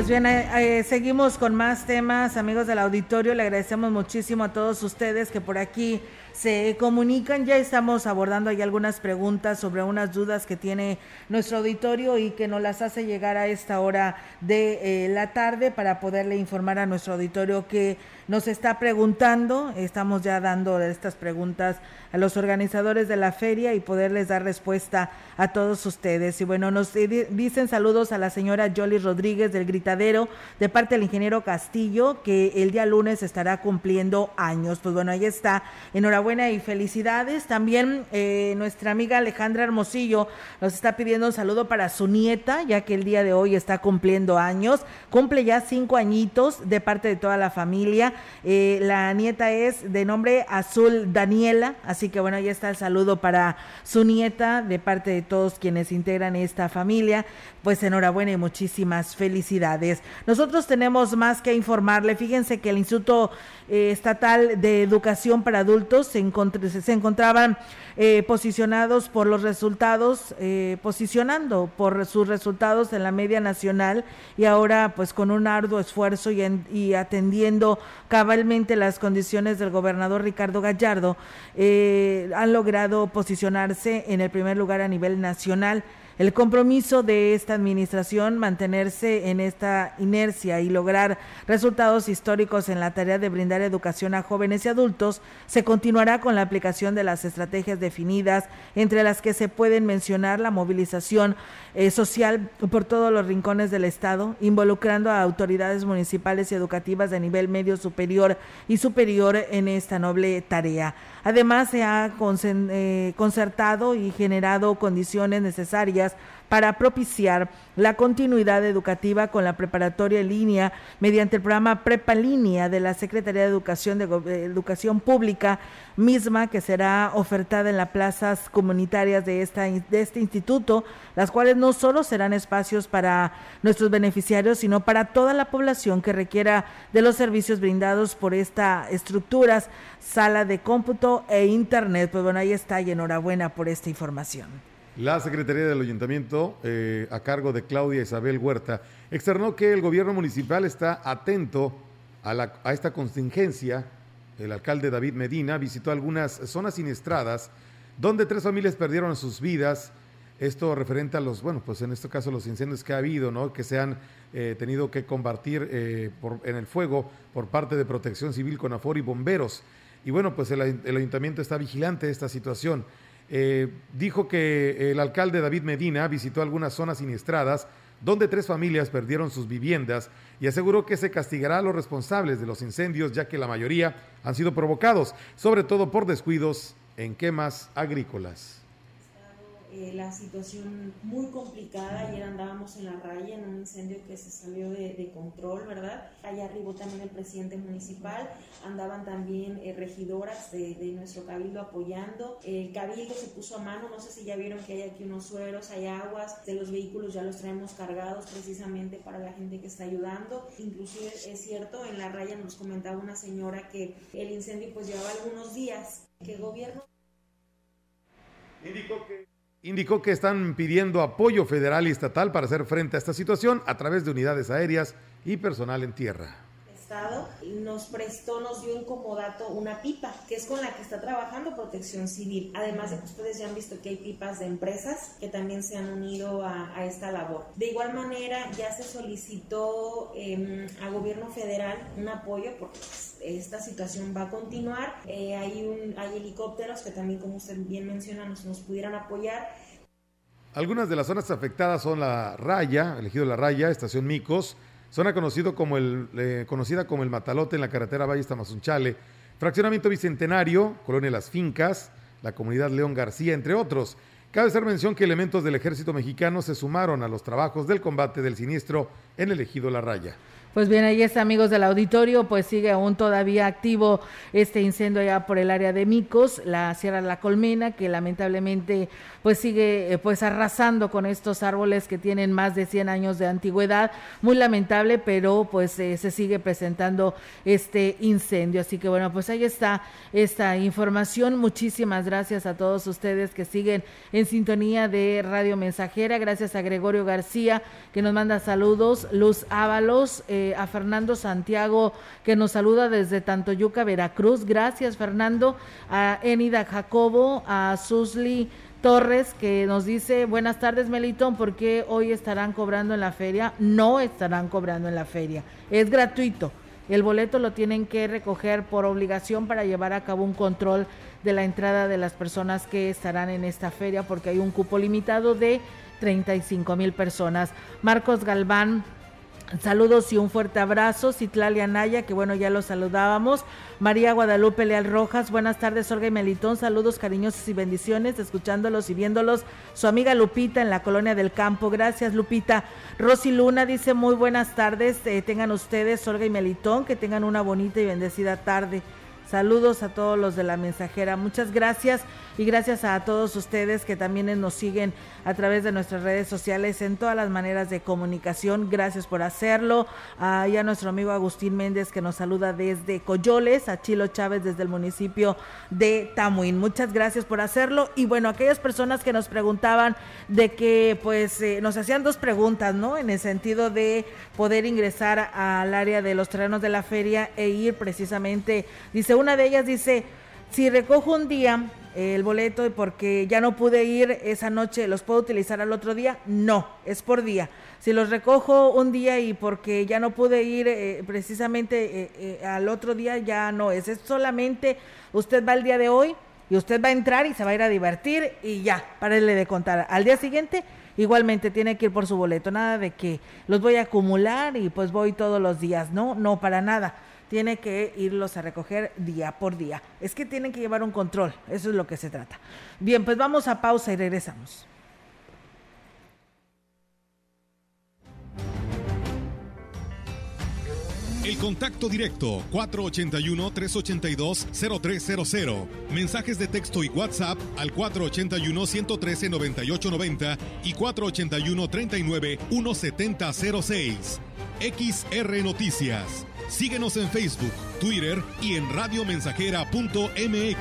S2: Pues bien, eh, eh, seguimos con más temas, amigos del auditorio. Le agradecemos muchísimo a todos ustedes que por aquí se comunican. Ya estamos abordando ahí algunas preguntas sobre unas dudas que tiene nuestro auditorio y que nos las hace llegar a esta hora de eh, la tarde para poderle informar a nuestro auditorio que nos está preguntando. Estamos ya dando estas preguntas a los organizadores de la feria y poderles dar respuesta a todos ustedes. Y bueno, nos dicen saludos a la señora Jolly Rodríguez del Gritadero de parte del ingeniero Castillo que el día lunes estará cumpliendo años. Pues bueno, ahí está. Enhorabuena y felicidades. También eh, nuestra amiga Alejandra Hermosillo nos está pidiendo un saludo para su nieta, ya que el día de hoy está cumpliendo años. Cumple ya cinco añitos de parte de toda la familia. Eh, la nieta es de nombre Azul Daniela, así que bueno, ahí está el saludo para su nieta de parte de todos quienes integran esta familia. Pues enhorabuena y muchísimas felicidades. Nosotros tenemos más que informarle. Fíjense que el Instituto eh, Estatal de Educación para Adultos se, encontraban eh, posicionados por los resultados, eh, posicionando por sus resultados en la media nacional y ahora pues con un arduo esfuerzo y, y atendiendo cabalmente las condiciones del gobernador Ricardo Gallardo, eh, han logrado posicionarse en el primer lugar a nivel nacional. El compromiso de esta administración mantenerse en esta inercia y lograr resultados históricos en la tarea de brindar educación a jóvenes y adultos se continuará con la aplicación de las estrategias definidas, entre las que se pueden mencionar la movilización eh, social por todos los rincones del Estado, involucrando a autoridades municipales y educativas de nivel medio superior y superior en esta noble tarea. Además, se ha eh, concertado y generado condiciones necesarias para propiciar la continuidad educativa con la preparatoria en línea mediante el programa Prepa Línea de la Secretaría de Educación de Educación Pública, misma que será ofertada en las plazas comunitarias de, esta, de este instituto, las cuales no solo serán espacios para nuestros beneficiarios, sino para toda la población que requiera de los servicios brindados por estas estructuras, sala de cómputo e internet. Pues bueno, ahí está y enhorabuena por esta información.
S3: La Secretaría del Ayuntamiento, eh, a cargo de Claudia Isabel Huerta, externó que el gobierno municipal está atento a, a esta contingencia. El alcalde David Medina visitó algunas zonas siniestradas donde tres familias perdieron sus vidas. Esto referente a los, bueno, pues en este caso los incendios que ha habido, ¿no? Que se han eh, tenido que combatir eh, por, en el fuego por parte de Protección Civil, CONAFOR y bomberos. Y bueno, pues el, el ayuntamiento está vigilante de esta situación. Eh, dijo que el alcalde David Medina visitó algunas zonas siniestradas donde tres familias perdieron sus viviendas y aseguró que se castigará a los responsables de los incendios ya que la mayoría han sido provocados, sobre todo por descuidos en quemas agrícolas.
S14: Eh, la situación muy complicada. Ayer andábamos en la raya en un incendio que se salió de, control, ¿verdad? Allá arribó también el presidente municipal, andaban también eh, regidoras de, nuestro cabildo apoyando. El cabildo se puso a mano, no sé si ya vieron que hay aquí unos sueros, hay aguas, de los vehículos ya los traemos cargados precisamente para la gente que está ayudando. Inclusive es cierto, en la raya nos comentaba una señora que el incendio pues llevaba algunos días, que gobierno...
S3: Indicó que indicó que están pidiendo apoyo federal y estatal para hacer frente a esta situación a través de unidades aéreas y personal en tierra
S14: nos prestó, nos dio en comodato una pipa, que es con la que está trabajando Protección Civil. Además de que ustedes ya han visto que hay pipas de empresas que también se han unido a, esta labor. De igual manera, ya se solicitó eh, a gobierno federal un apoyo porque pues, esta situación va a continuar. Eh, hay, un, hay helicópteros que también, como usted bien menciona, nos pudieran apoyar.
S3: Algunas de las zonas afectadas son la Raya, elegido la Raya, Estación Micos, Zona conocido como el, eh, conocida como el Matalote en la carretera Valle Tamazunchale, Fraccionamiento Bicentenario, Colonia Las Fincas, la comunidad León García, entre otros. Cabe hacer mención que elementos del ejército mexicano se sumaron a los trabajos del combate del siniestro en el ejido La Raya.
S2: Pues bien, ahí está, amigos del auditorio, pues sigue aún todavía activo este incendio allá por el área de Micos, la Sierra la Colmena, que lamentablemente pues sigue eh, pues arrasando con estos árboles que tienen más de 100 años de antigüedad. Muy lamentable, pero pues eh, se sigue presentando este incendio. Así que bueno, pues ahí está esta información. Muchísimas gracias a todos ustedes que siguen en sintonía de Radio Mensajera. Gracias a Gregorio García que nos manda saludos. Luz Ábalos. Eh, a Fernando Santiago, que nos saluda desde Tantoyuca, Veracruz. Gracias, Fernando. A Enida Jacobo, a Susli. Torres que nos dice, buenas tardes Melitón, ¿por qué hoy estarán cobrando en la feria? No estarán cobrando en la feria, es gratuito. El boleto lo tienen que recoger por obligación para llevar a cabo un control de la entrada de las personas que estarán en esta feria porque hay un cupo limitado de 35 mil personas. Marcos Galván Saludos y un fuerte abrazo. Citlalia Naya, que bueno, ya lo saludábamos. María Guadalupe Leal Rojas, buenas tardes, Olga y Melitón. Saludos cariñosos y bendiciones, escuchándolos y viéndolos. Su amiga Lupita en la colonia del campo. Gracias, Lupita. Rosy Luna dice muy buenas tardes. Eh, tengan ustedes, Olga y Melitón, que tengan una bonita y bendecida tarde. Saludos a todos los de la mensajera. Muchas gracias. Y gracias a todos ustedes que también nos siguen a través de nuestras redes sociales en todas las maneras de comunicación. Gracias por hacerlo. a nuestro amigo Agustín Méndez que nos saluda desde Coyoles, a Chilo Chávez desde el municipio de Tamuín. Muchas gracias por hacerlo. Y bueno, aquellas personas que nos preguntaban de que pues eh, nos hacían dos preguntas, ¿no? En el sentido de poder ingresar al área de los terrenos de la feria e ir precisamente, dice, una de ellas dice, si recojo un día el boleto porque ya no pude ir esa noche, ¿los puedo utilizar al otro día? No, es por día. Si los recojo un día y porque ya no pude ir eh, precisamente eh, eh, al otro día, ya no es. Es solamente usted va el día de hoy y usted va a entrar y se va a ir a divertir y ya, párele de contar. Al día siguiente igualmente tiene que ir por su boleto, nada de que los voy a acumular y pues voy todos los días, no, no para nada. Tiene que irlos a recoger día por día. Es que tienen que llevar un control, eso es lo que se trata. Bien, pues vamos a pausa y regresamos.
S3: El contacto directo 481-382-0300. Mensajes de texto y WhatsApp al 481-113-9890 y 481-39-1706. XR Noticias. Síguenos en Facebook, Twitter y en radiomensajera.mx.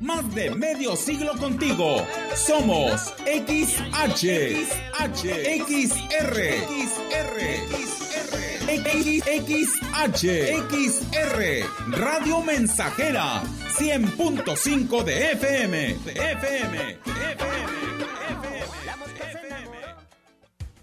S7: Más de medio siglo contigo. Somos XH, XH, XR, XR, XH, XR, Radio Mensajera, 100.5 de FM, de FM, de FM.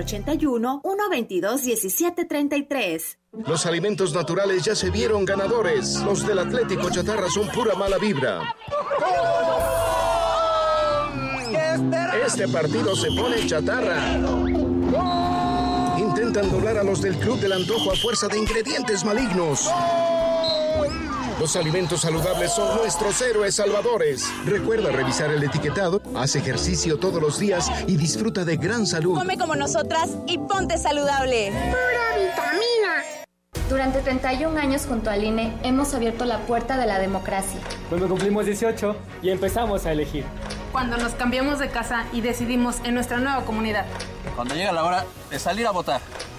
S15: 81 122 1733.
S11: Los alimentos naturales ya se vieron ganadores. Los del Atlético Chatarra son pura mala vibra. Este partido se pone chatarra. Intentan doblar a los del Club del Antojo a fuerza de ingredientes malignos. Los alimentos saludables son nuestros héroes salvadores. Recuerda revisar el etiquetado, haz ejercicio todos los días y disfruta de gran salud.
S8: Come como nosotras y ponte saludable.
S16: Pura vitamina.
S17: Durante 31 años junto al INE hemos abierto la puerta de la democracia.
S18: Cuando cumplimos 18 y empezamos a elegir.
S19: Cuando nos cambiamos de casa y decidimos en nuestra nueva comunidad.
S20: Cuando llega la hora de salir a votar.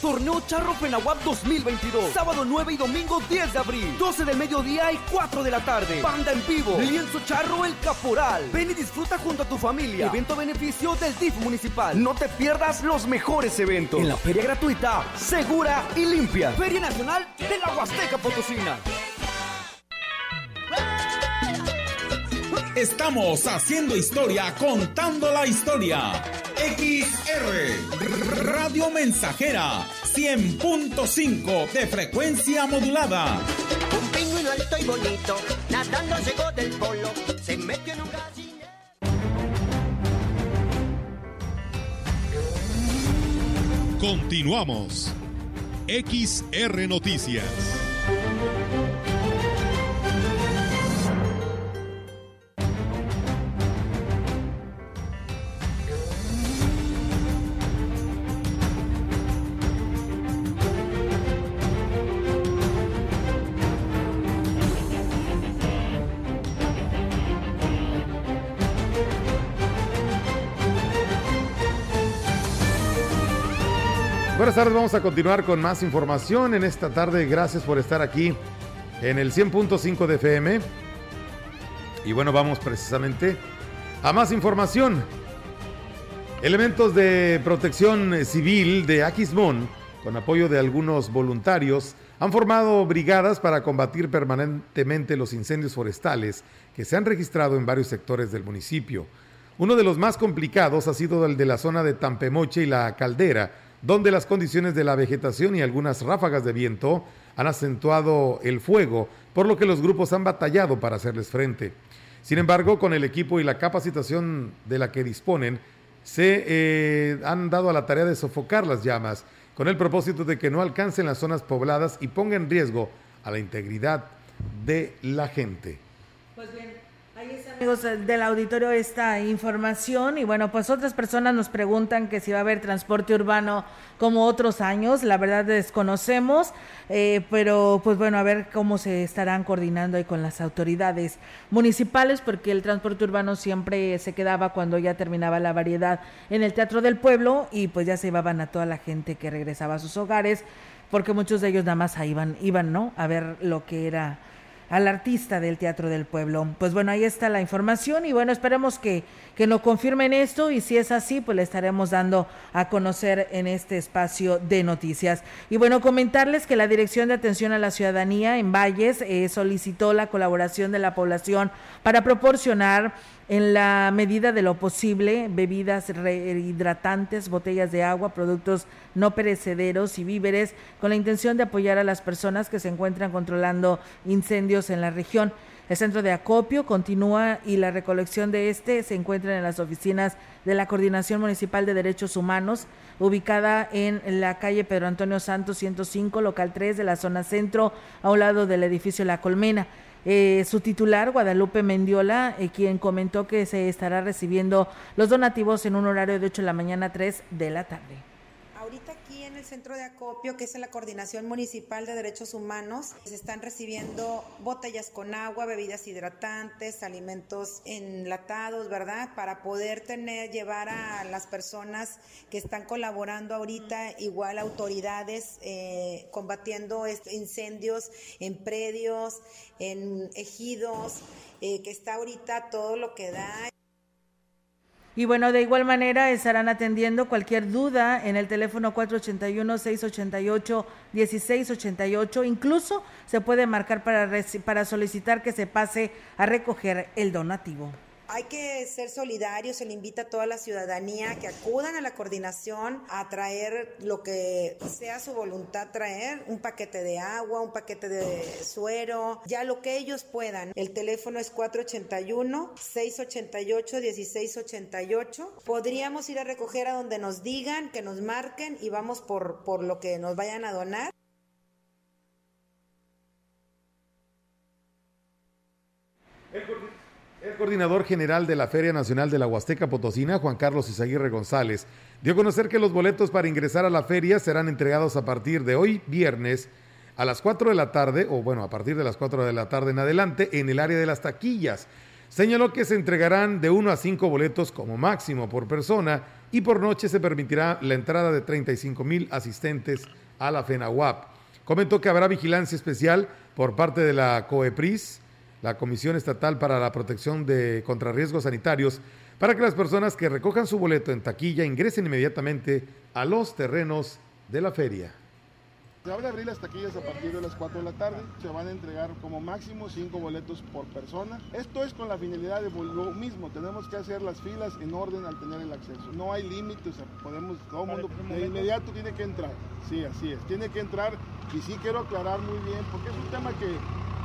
S21: Torneo Charro Fenahuap 2022. Sábado 9 y domingo 10 de abril. 12 del mediodía y 4 de la tarde. Banda en vivo. Lienzo Charro El Caporal. Ven y disfruta junto a tu familia. Evento beneficio del DIF municipal. No te pierdas los mejores eventos. En la feria gratuita, segura y limpia. Feria Nacional de la Huasteca Potosina.
S7: Estamos haciendo historia, contando la historia. XR Radio Mensajera 100.5 de frecuencia modulada.
S4: Un pingüino alto y bonito, nadando llegó del polo, se metió en un gallinero.
S3: Continuamos. XR Noticias. Buenas tardes, vamos a continuar con más información en esta tarde. Gracias por estar aquí en el 100.5 de FM. Y bueno, vamos precisamente a más información. Elementos de protección civil de Aquismón, con apoyo de algunos voluntarios, han formado brigadas para combatir permanentemente los incendios forestales que se han registrado en varios sectores del municipio. Uno de los más complicados ha sido el de la zona de Tampemoche y la Caldera, donde las condiciones de la vegetación y algunas ráfagas de viento han acentuado el fuego, por lo que los grupos han batallado para hacerles frente. Sin embargo, con el equipo y la capacitación de la que disponen, se eh, han dado a la tarea de sofocar las llamas, con el propósito de que no alcancen las zonas pobladas y ponga en riesgo a la integridad de la gente.
S2: Pues bien, ahí está, amigos del auditorio, esta información. Y bueno, pues otras personas nos preguntan que si va a haber transporte urbano como otros años. La verdad desconocemos, eh, pero pues bueno, a ver cómo se estarán coordinando ahí con las autoridades municipales, porque el transporte urbano siempre se quedaba cuando ya terminaba la variedad en el Teatro del Pueblo y pues ya se llevaban a toda la gente que regresaba a sus hogares, porque muchos de ellos nada más iban, iban, ¿no? A ver lo que era al artista del Teatro del Pueblo. Pues bueno, ahí está la información y bueno, esperemos que, que nos confirmen esto y si es así, pues le estaremos dando a conocer en este espacio de noticias. Y bueno, comentarles que la Dirección de Atención a la Ciudadanía en Valles eh, solicitó la colaboración de la población para proporcionar en la medida de lo posible, bebidas rehidratantes, botellas de agua, productos no perecederos y víveres, con la intención de apoyar a las personas que se encuentran controlando incendios en la región. El centro de acopio continúa y la recolección de este se encuentra en las oficinas de la Coordinación Municipal de Derechos Humanos, ubicada en la calle Pedro Antonio Santos 105, local 3 de la zona centro, a un lado del edificio La Colmena. Eh, su titular, Guadalupe Mendiola, eh, quien comentó que se estará recibiendo los donativos en un horario de 8 de la mañana a 3 de la tarde.
S22: El centro de acopio, que es en la Coordinación Municipal de Derechos Humanos, se están recibiendo botellas con agua, bebidas hidratantes, alimentos enlatados, ¿verdad? Para poder tener, llevar a las personas que están colaborando ahorita, igual autoridades, eh, combatiendo incendios en predios, en ejidos, eh, que está ahorita todo lo que da.
S2: Y bueno, de igual manera estarán atendiendo cualquier duda en el teléfono 481-688-1688. Incluso se puede marcar para, para solicitar que se pase a recoger el donativo.
S22: Hay que ser solidarios, se le invita a toda la ciudadanía que acudan a la coordinación a traer lo que sea su voluntad traer, un paquete de agua, un paquete de suero, ya lo que ellos puedan. El teléfono es 481-688-1688. Podríamos ir a recoger a donde nos digan, que nos marquen y vamos por, por lo que nos vayan a donar.
S3: El coordinador general de la Feria Nacional de la Huasteca Potosina, Juan Carlos Izaguirre González, dio a conocer que los boletos para ingresar a la feria serán entregados a partir de hoy viernes a las 4 de la tarde, o bueno, a partir de las 4 de la tarde en adelante, en el área de las taquillas. Señaló que se entregarán de 1 a 5 boletos como máximo por persona y por noche se permitirá la entrada de 35 mil asistentes a la FENAWAP. Comentó que habrá vigilancia especial por parte de la COEPRIS, la Comisión Estatal para la Protección de contra Riesgos Sanitarios, para que las personas que recojan su boleto en taquilla ingresen inmediatamente a los terrenos de la feria.
S23: Se van a abrir las taquillas a partir de las 4 de la tarde. Se van a entregar como máximo 5 boletos por persona. Esto es con la finalidad de lo mismo. Tenemos que hacer las filas en orden al tener el acceso. No hay límites. podemos, todo el mundo de inmediato tiene que entrar. Sí, así es. Tiene que entrar. Y sí quiero aclarar muy bien, porque es un tema que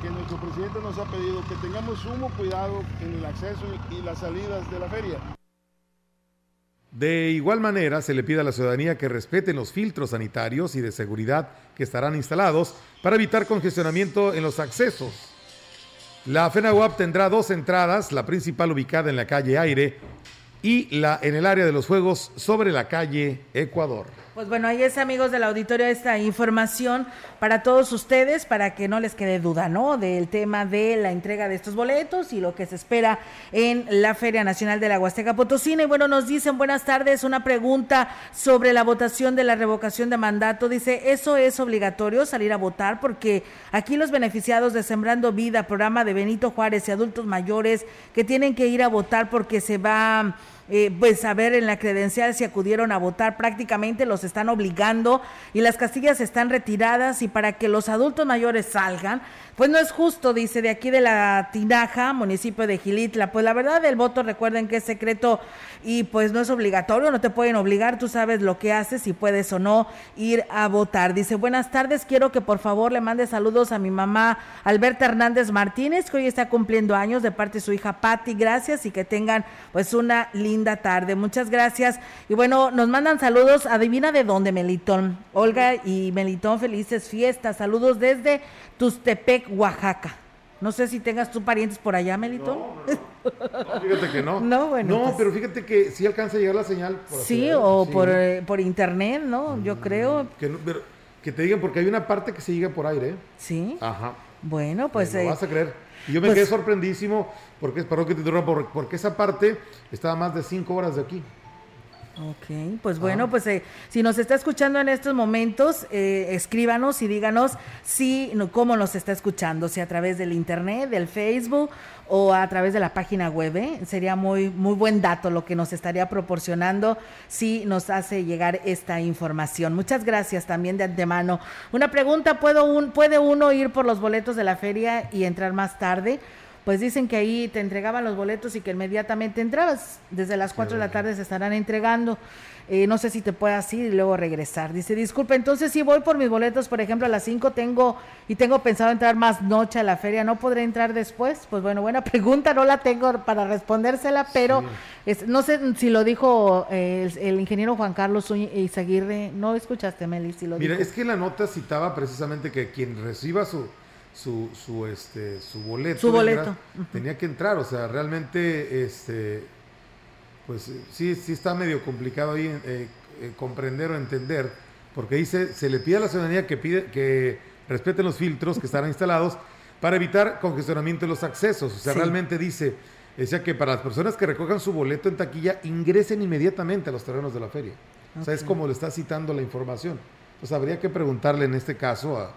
S23: que nuestro presidente nos ha pedido que tengamos sumo cuidado en el acceso y las salidas de la feria.
S3: De igual manera, se le pide a la ciudadanía que respeten los filtros sanitarios y de seguridad que estarán instalados para evitar congestionamiento en los accesos. La FENAWAP tendrá dos entradas, la principal ubicada en la calle Aire y la, en el área de los juegos sobre la calle Ecuador.
S2: Pues bueno, ahí es amigos del auditorio esta información para todos ustedes, para que no les quede duda, ¿no? Del tema de la entrega de estos boletos y lo que se espera en la Feria Nacional de la Huasteca Potosina. Y bueno, nos dicen buenas tardes, una pregunta sobre la votación de la revocación de mandato. Dice, ¿eso es obligatorio salir a votar? Porque aquí los beneficiados de Sembrando Vida, programa de Benito Juárez y adultos mayores que tienen que ir a votar porque se va eh, pues a ver en la credencial si acudieron a votar, prácticamente los están obligando y las castillas están retiradas y para que los adultos mayores salgan, pues no es justo, dice, de aquí de la Tinaja, municipio de Gilitla. Pues la verdad el voto, recuerden que es secreto y pues no es obligatorio, no te pueden obligar, tú sabes lo que haces, si puedes o no ir a votar. Dice, buenas tardes, quiero que por favor le mande saludos a mi mamá Alberta Hernández Martínez, que hoy está cumpliendo años de parte de su hija Patti, gracias y que tengan pues una linda tarde. Muchas gracias. Y bueno, nos mandan saludos, adivina de dónde, Melitón. Olga y Melitón, felices fiestas. Saludos desde Tustepec, Oaxaca. No sé si tengas tú parientes por allá, Melitón.
S3: No, [laughs] fíjate que no.
S2: No, bueno.
S3: No, pues pero fíjate que sí alcanza a llegar la señal.
S2: sí, o Por, eh, por internet, ¿no? Yo mm, creo.
S3: Que, que te digan, porque hay una parte que se llega por aire.
S2: Sí.
S3: Ajá.
S2: Bueno, pues.
S3: Eh, vas a creer. Y yo me pues quedé sorprendidísimo, porque, perdón que te interrumpa, porque esa parte estaba más de cinco horas de aquí.
S2: Ok, pues bueno, ah. pues eh, si nos está escuchando en estos momentos, eh, escríbanos y díganos si, cómo nos está escuchando, si a través del internet, del Facebook o a través de la página web. ¿eh? Sería muy, muy buen dato lo que nos estaría proporcionando si nos hace llegar esta información. Muchas gracias también de antemano. Una pregunta, ¿puedo un, ¿puede uno ir por los boletos de la feria y entrar más tarde? Pues dicen que ahí te entregaban los boletos y que inmediatamente entrabas. Desde las 4 de la tarde se estarán entregando. Eh, no sé si te puedas ir y luego regresar. Dice, disculpe, entonces si voy por mis boletos, por ejemplo, a las 5 tengo y tengo pensado entrar más noche a la feria, ¿no podré entrar después? Pues bueno, buena [laughs] pregunta, no la tengo para respondérsela, pero no sé si lo dijo eh, el, ingeniero Juan Carlos Izaguirre, no escuchaste, Meli, si lo
S3: Mira, es que la nota citaba precisamente que quien reciba su su, su, este, su boleto.
S2: Su boleto.
S3: Tenía que entrar, o sea, realmente, este, pues sí, sí está medio complicado ahí eh, eh, comprender o entender, porque dice, se le pide a la ciudadanía que, pide, que respeten los filtros que estarán [laughs] instalados para evitar congestionamiento de los accesos. O sea, realmente dice, decía que para las personas que recojan su boleto en taquilla, ingresen inmediatamente a los terrenos de la feria. O sea, es como le está citando la información. Pues habría que preguntarle en este caso a,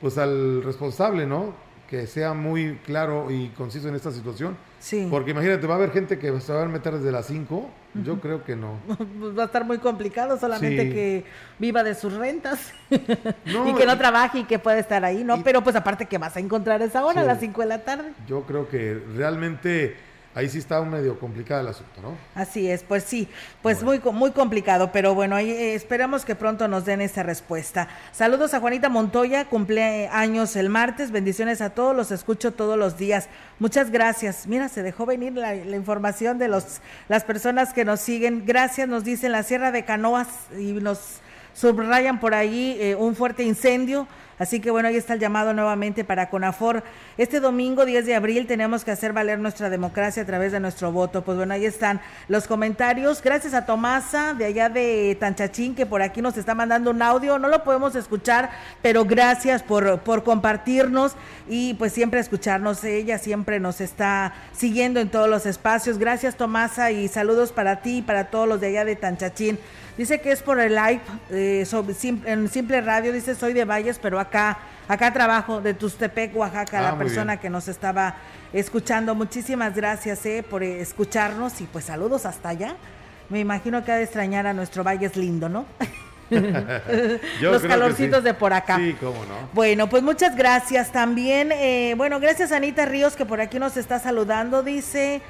S3: pues al responsable, ¿no? Que sea muy claro y conciso en esta situación.
S2: Sí.
S3: Porque imagínate, va a haber gente que se va a meter desde las 5. Yo creo que no. [laughs]
S2: Pues va a estar muy complicado, solamente que viva de sus rentas [laughs] y que no trabaje y que pueda estar ahí, ¿no? Pero pues aparte que vas a encontrar esa hora a las 5 de la tarde.
S3: Yo creo que realmente ahí sí está un medio complicado el asunto, ¿no?
S2: Así es, pues sí, pues muy muy complicado, pero bueno, ahí eh, esperamos que pronto nos den esa respuesta. Saludos a Juanita Montoya, cumple años el martes, bendiciones a todos, los escucho todos los días. Muchas gracias. Mira, se dejó venir la, información de los las personas que nos siguen. Gracias, nos dicen la Sierra de Canoas y nos subrayan por ahí eh, un fuerte incendio Así que bueno, ahí está el llamado nuevamente para CONAFOR. Este domingo 10 de abril tenemos que hacer valer nuestra democracia a través de nuestro voto. Pues bueno, ahí están los comentarios. Gracias a Tomasa de allá de Tanchachín que por aquí nos está mandando un audio. No lo podemos escuchar, pero gracias por, por compartirnos y pues siempre escucharnos. Ella siempre nos está siguiendo en todos los espacios. Gracias Tomasa y saludos para ti y para todos los de allá de Tanchachín. Dice que es por el live eh, en Simple Radio. Dice, soy de Valles, pero acá, acá trabajo de Tustepec, Oaxaca, ah, la persona que nos estaba escuchando. Muchísimas gracias eh, por escucharnos y pues saludos hasta allá. Me imagino que ha de extrañar a nuestro Valles lindo, ¿no? [laughs] Los calorcitos de por acá.
S3: Sí, cómo no.
S2: Bueno, pues muchas gracias también. Eh, bueno, gracias Anita Ríos que por aquí nos está saludando. Dice,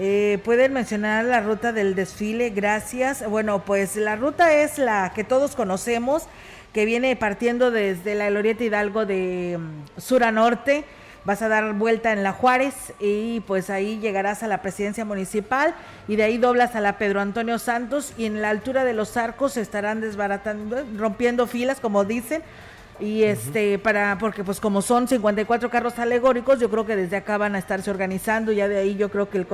S2: eh, Pueden mencionar la ruta del desfile, gracias. Bueno, pues la ruta es la que todos conocemos, que viene partiendo desde la Glorieta Hidalgo de mm, sur a norte. Vas a dar vuelta en la Juárez y pues ahí llegarás a la presidencia municipal y de ahí doblas a la Pedro Antonio Santos y en la altura de los arcos estarán desbaratando, rompiendo filas, como dicen, y este para porque pues como son 54 carros alegóricos yo creo que desde acá van a estarse organizando ya de ahí yo creo que el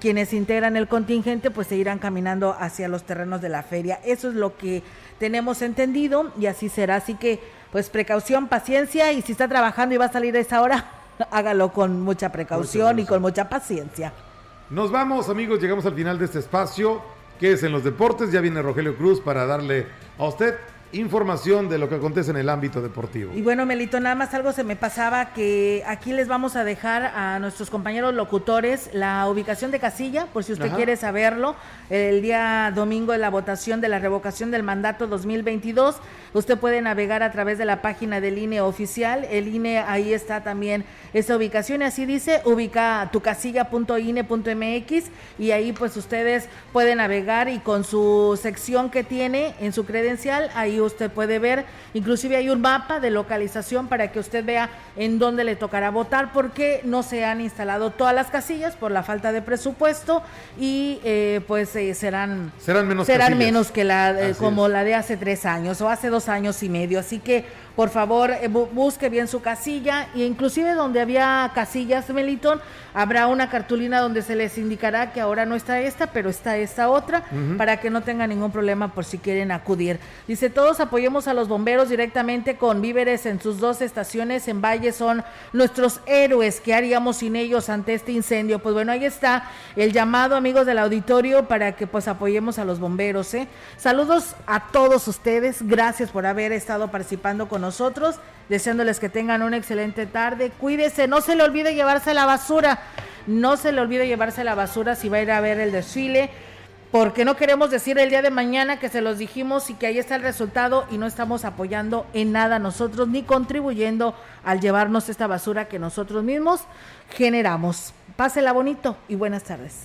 S2: quienes integran el contingente pues se irán caminando hacia los terrenos de la feria. Eso es lo que tenemos entendido y así será. Así que pues precaución, paciencia y si está trabajando y va a salir a esa hora, [laughs] hágalo con mucha precaución y con mucha paciencia.
S3: Nos vamos amigos, llegamos al final de este espacio que es en los deportes. Ya viene Rogelio Cruz para darle a usted información de lo que acontece en el ámbito deportivo.
S2: Y bueno, Melito, nada más algo se me pasaba que aquí les vamos a dejar a nuestros compañeros locutores la ubicación de casilla, por si usted quiere saberlo, el día domingo de la votación de la revocación del mandato 2022. Usted puede navegar a través de la página del INE oficial. El INE ahí está también esa ubicación, y así dice, ubica tu casilla.ine.mx y ahí pues ustedes pueden navegar y con su sección que tiene en su credencial, ahí usted puede ver, inclusive hay un mapa de localización para que usted vea en dónde le tocará votar, porque no se han instalado todas las casillas por la falta de presupuesto y eh, pues eh, serán
S3: serán menos
S2: serán menos que la eh, como la de hace tres años o hace dos años y medio, así que por favor busque bien su casilla e inclusive donde había casillas Melitón habrá una cartulina donde se les indicará que ahora no está esta pero está esta otra para que no tengan ningún problema por si quieren acudir dice todos apoyemos a los bomberos directamente con víveres en sus dos estaciones en Valle, son nuestros héroes. ¿Qué haríamos sin ellos ante este incendio? Pues bueno, ahí está el llamado, amigos del auditorio, para que pues apoyemos a los bomberos. ¿eh? Saludos a todos ustedes, gracias por haber estado participando nosotros, deseándoles que tengan una excelente tarde. Cuídese, no se le olvide llevarse la basura, no se le olvide llevarse la basura si va a ir a ver el desfile porque no queremos decir el día de mañana que se los dijimos y que ahí está el resultado y no estamos apoyando en nada nosotros ni contribuyendo al llevarnos esta basura que nosotros mismos generamos. Pásela bonito y buenas tardes.